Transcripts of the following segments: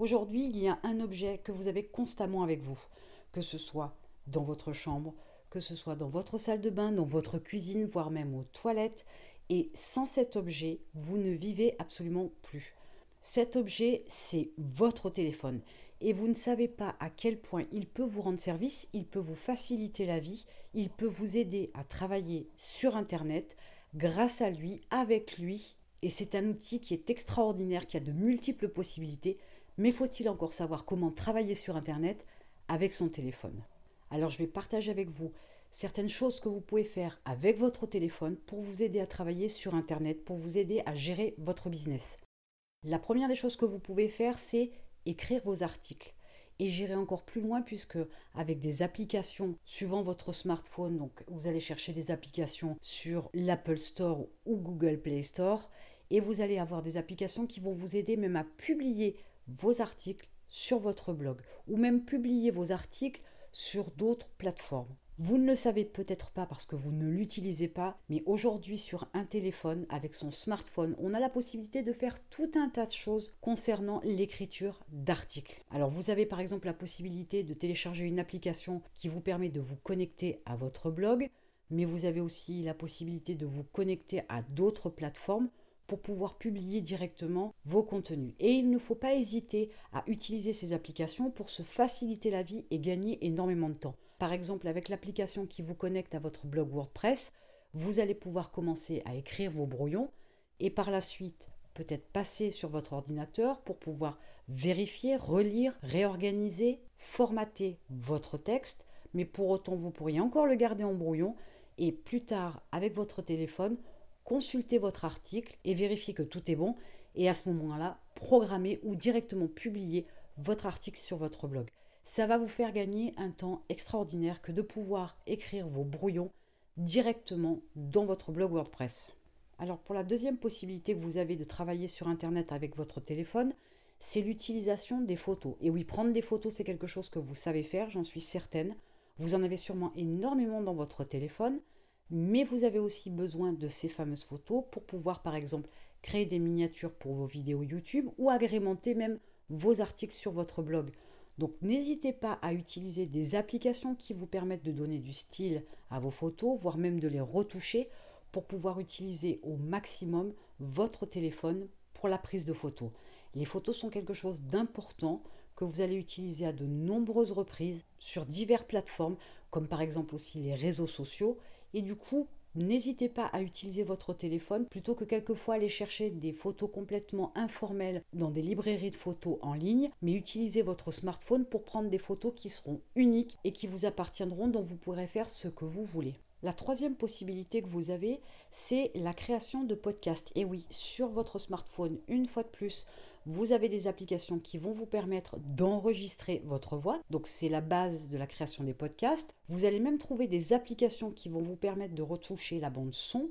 Aujourd'hui, il y a un objet que vous avez constamment avec vous, que ce soit dans votre chambre, que ce soit dans votre salle de bain, dans votre cuisine, voire même aux toilettes. Et sans cet objet, vous ne vivez absolument plus. Cet objet, c'est votre téléphone. Et vous ne savez pas à quel point il peut vous rendre service, il peut vous faciliter la vie, il peut vous aider à travailler sur Internet grâce à lui, avec lui. Et c'est un outil qui est extraordinaire, qui a de multiples possibilités. Mais faut-il encore savoir comment travailler sur Internet avec son téléphone? Alors je vais partager avec vous certaines choses que vous pouvez faire avec votre téléphone pour vous aider à travailler sur Internet, pour vous aider à gérer votre business. La première des choses que vous pouvez faire, c'est écrire vos articles. Et j'irai encore plus loin puisque avec des applications suivant votre smartphone, donc vous allez chercher des applications sur l'Apple Store ou Google Play Store et vous allez avoir des applications qui vont vous aider même à publier vos articles sur votre blog ou même publier vos articles sur d'autres plateformes. Vous ne le savez peut-être pas parce que vous ne l'utilisez pas, mais aujourd'hui sur un téléphone, avec son smartphone, on a la possibilité de faire tout un tas de choses concernant l'écriture d'articles. Alors vous avez par exemple la possibilité de télécharger une application qui vous permet de vous connecter à votre blog, mais vous avez aussi la possibilité de vous connecter à d'autres plateformes pour pouvoir publier directement vos contenus. Et il ne faut pas hésiter à utiliser ces applications pour se faciliter la vie et gagner énormément de temps. Par exemple, avec l'application qui vous connecte à votre blog WordPress, vous allez pouvoir commencer à écrire vos brouillons et par la suite peut-être passer sur votre ordinateur pour pouvoir vérifier, relire, réorganiser, formater votre texte, mais pour autant vous pourriez encore le garder en brouillon et plus tard avec votre téléphone consulter votre article et vérifier que tout est bon et à ce moment-là, programmer ou directement publier votre article sur votre blog. Ça va vous faire gagner un temps extraordinaire que de pouvoir écrire vos brouillons directement dans votre blog WordPress. Alors pour la deuxième possibilité que vous avez de travailler sur Internet avec votre téléphone, c'est l'utilisation des photos. Et oui, prendre des photos, c'est quelque chose que vous savez faire, j'en suis certaine. Vous en avez sûrement énormément dans votre téléphone mais vous avez aussi besoin de ces fameuses photos pour pouvoir par exemple créer des miniatures pour vos vidéos YouTube ou agrémenter même vos articles sur votre blog. Donc n'hésitez pas à utiliser des applications qui vous permettent de donner du style à vos photos, voire même de les retoucher pour pouvoir utiliser au maximum votre téléphone pour la prise de photos. Les photos sont quelque chose d'important que vous allez utiliser à de nombreuses reprises sur diverses plateformes, comme par exemple aussi les réseaux sociaux. Et du coup, N'hésitez pas à utiliser votre téléphone plutôt que quelquefois aller chercher des photos complètement informelles dans des librairies de photos en ligne, mais utilisez votre smartphone pour prendre des photos qui seront uniques et qui vous appartiendront, dont vous pourrez faire ce que vous voulez. La troisième possibilité que vous avez, c'est la création de podcasts. Et oui, sur votre smartphone, une fois de plus, vous avez des applications qui vont vous permettre d'enregistrer votre voix. Donc c'est la base de la création des podcasts. Vous allez même trouver des applications qui vont vous permettre de retoucher la bande son.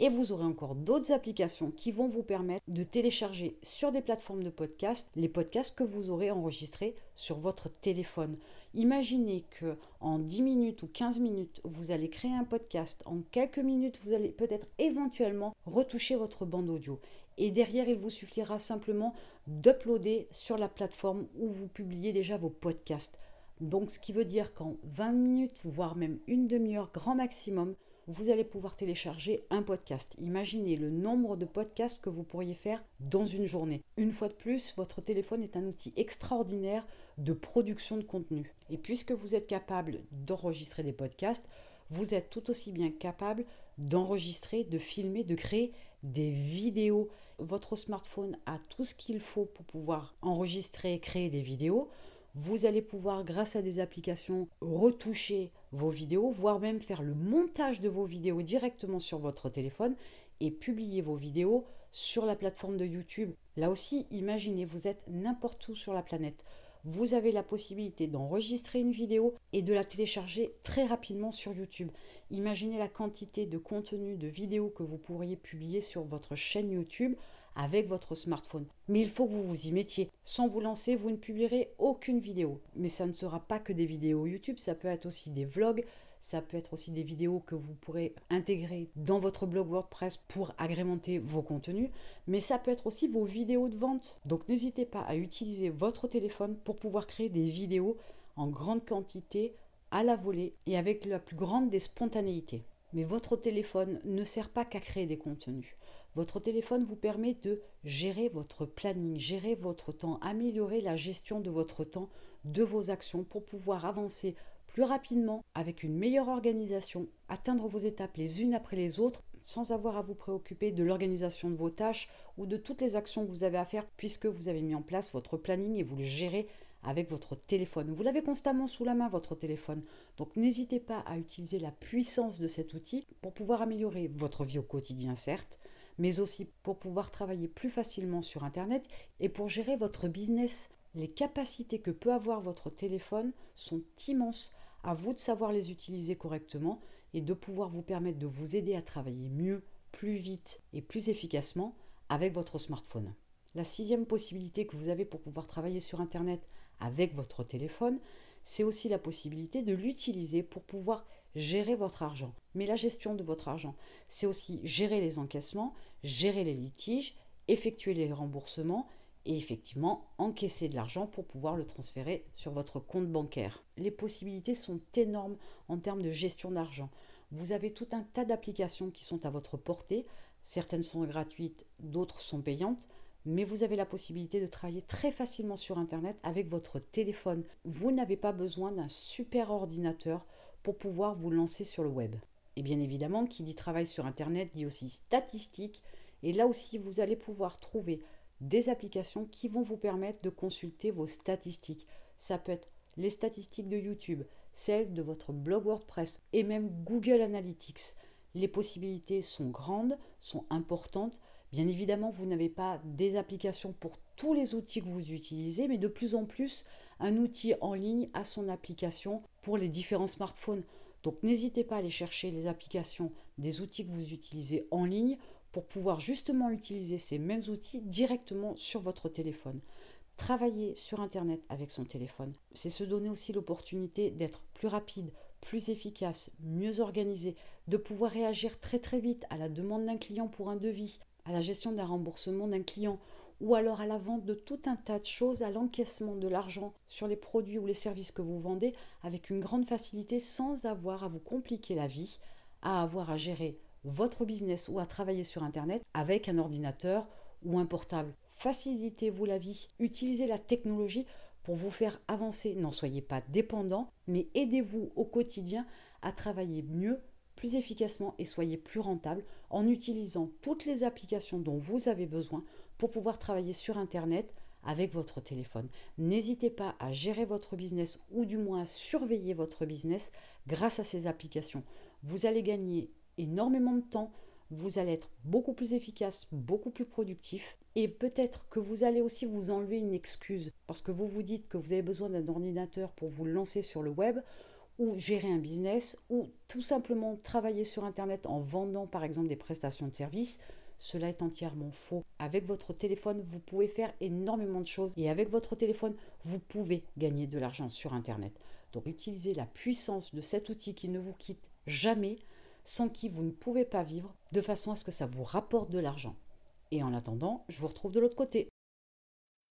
Et vous aurez encore d'autres applications qui vont vous permettre de télécharger sur des plateformes de podcast les podcasts que vous aurez enregistrés sur votre téléphone. Imaginez que en 10 minutes ou 15 minutes, vous allez créer un podcast. En quelques minutes, vous allez peut-être éventuellement retoucher votre bande audio. Et derrière, il vous suffira simplement d'uploader sur la plateforme où vous publiez déjà vos podcasts. Donc, ce qui veut dire qu'en 20 minutes, voire même une demi-heure grand maximum, vous allez pouvoir télécharger un podcast. Imaginez le nombre de podcasts que vous pourriez faire dans une journée. Une fois de plus, votre téléphone est un outil extraordinaire de production de contenu. Et puisque vous êtes capable d'enregistrer des podcasts, vous êtes tout aussi bien capable d'enregistrer, de filmer, de créer des vidéos. Votre smartphone a tout ce qu'il faut pour pouvoir enregistrer, créer des vidéos. Vous allez pouvoir, grâce à des applications, retoucher vos vidéos, voire même faire le montage de vos vidéos directement sur votre téléphone et publier vos vidéos sur la plateforme de YouTube. Là aussi, imaginez, vous êtes n'importe où sur la planète. Vous avez la possibilité d'enregistrer une vidéo et de la télécharger très rapidement sur YouTube. Imaginez la quantité de contenu, de vidéos que vous pourriez publier sur votre chaîne YouTube avec votre smartphone. Mais il faut que vous vous y mettiez. Sans vous lancer, vous ne publierez aucune vidéo. Mais ça ne sera pas que des vidéos YouTube, ça peut être aussi des vlogs, ça peut être aussi des vidéos que vous pourrez intégrer dans votre blog WordPress pour agrémenter vos contenus, mais ça peut être aussi vos vidéos de vente. Donc n'hésitez pas à utiliser votre téléphone pour pouvoir créer des vidéos en grande quantité, à la volée et avec la plus grande des spontanéités. Mais votre téléphone ne sert pas qu'à créer des contenus. Votre téléphone vous permet de gérer votre planning, gérer votre temps, améliorer la gestion de votre temps, de vos actions pour pouvoir avancer plus rapidement, avec une meilleure organisation, atteindre vos étapes les unes après les autres, sans avoir à vous préoccuper de l'organisation de vos tâches ou de toutes les actions que vous avez à faire, puisque vous avez mis en place votre planning et vous le gérez avec votre téléphone. Vous l'avez constamment sous la main, votre téléphone. Donc n'hésitez pas à utiliser la puissance de cet outil pour pouvoir améliorer votre vie au quotidien, certes, mais aussi pour pouvoir travailler plus facilement sur Internet et pour gérer votre business. Les capacités que peut avoir votre téléphone sont immenses. À vous de savoir les utiliser correctement et de pouvoir vous permettre de vous aider à travailler mieux, plus vite et plus efficacement avec votre smartphone. La sixième possibilité que vous avez pour pouvoir travailler sur Internet avec votre téléphone, c'est aussi la possibilité de l'utiliser pour pouvoir gérer votre argent. Mais la gestion de votre argent, c'est aussi gérer les encaissements, gérer les litiges, effectuer les remboursements et effectivement encaisser de l'argent pour pouvoir le transférer sur votre compte bancaire. Les possibilités sont énormes en termes de gestion d'argent. Vous avez tout un tas d'applications qui sont à votre portée. Certaines sont gratuites, d'autres sont payantes mais vous avez la possibilité de travailler très facilement sur Internet avec votre téléphone. Vous n'avez pas besoin d'un super ordinateur pour pouvoir vous lancer sur le web. Et bien évidemment, qui dit travail sur Internet dit aussi statistique. Et là aussi, vous allez pouvoir trouver des applications qui vont vous permettre de consulter vos statistiques. Ça peut être les statistiques de YouTube, celles de votre blog WordPress et même Google Analytics. Les possibilités sont grandes, sont importantes. Bien évidemment, vous n'avez pas des applications pour tous les outils que vous utilisez, mais de plus en plus, un outil en ligne a son application pour les différents smartphones. Donc n'hésitez pas à aller chercher les applications des outils que vous utilisez en ligne pour pouvoir justement utiliser ces mêmes outils directement sur votre téléphone. Travailler sur Internet avec son téléphone, c'est se donner aussi l'opportunité d'être plus rapide, plus efficace, mieux organisé, de pouvoir réagir très très vite à la demande d'un client pour un devis, à la gestion d'un remboursement d'un client ou alors à la vente de tout un tas de choses, à l'encaissement de l'argent sur les produits ou les services que vous vendez avec une grande facilité sans avoir à vous compliquer la vie, à avoir à gérer votre business ou à travailler sur Internet avec un ordinateur ou un portable. Facilitez-vous la vie, utilisez la technologie pour vous faire avancer. N'en soyez pas dépendant, mais aidez-vous au quotidien à travailler mieux, plus efficacement et soyez plus rentable en utilisant toutes les applications dont vous avez besoin pour pouvoir travailler sur Internet avec votre téléphone. N'hésitez pas à gérer votre business ou du moins à surveiller votre business grâce à ces applications. Vous allez gagner énormément de temps, vous allez être beaucoup plus efficace, beaucoup plus productif et peut-être que vous allez aussi vous enlever une excuse parce que vous vous dites que vous avez besoin d'un ordinateur pour vous lancer sur le web ou gérer un business, ou tout simplement travailler sur Internet en vendant par exemple des prestations de services, cela est entièrement faux. Avec votre téléphone, vous pouvez faire énormément de choses et avec votre téléphone, vous pouvez gagner de l'argent sur Internet. Donc utilisez la puissance de cet outil qui ne vous quitte jamais, sans qui vous ne pouvez pas vivre, de façon à ce que ça vous rapporte de l'argent. Et en attendant, je vous retrouve de l'autre côté.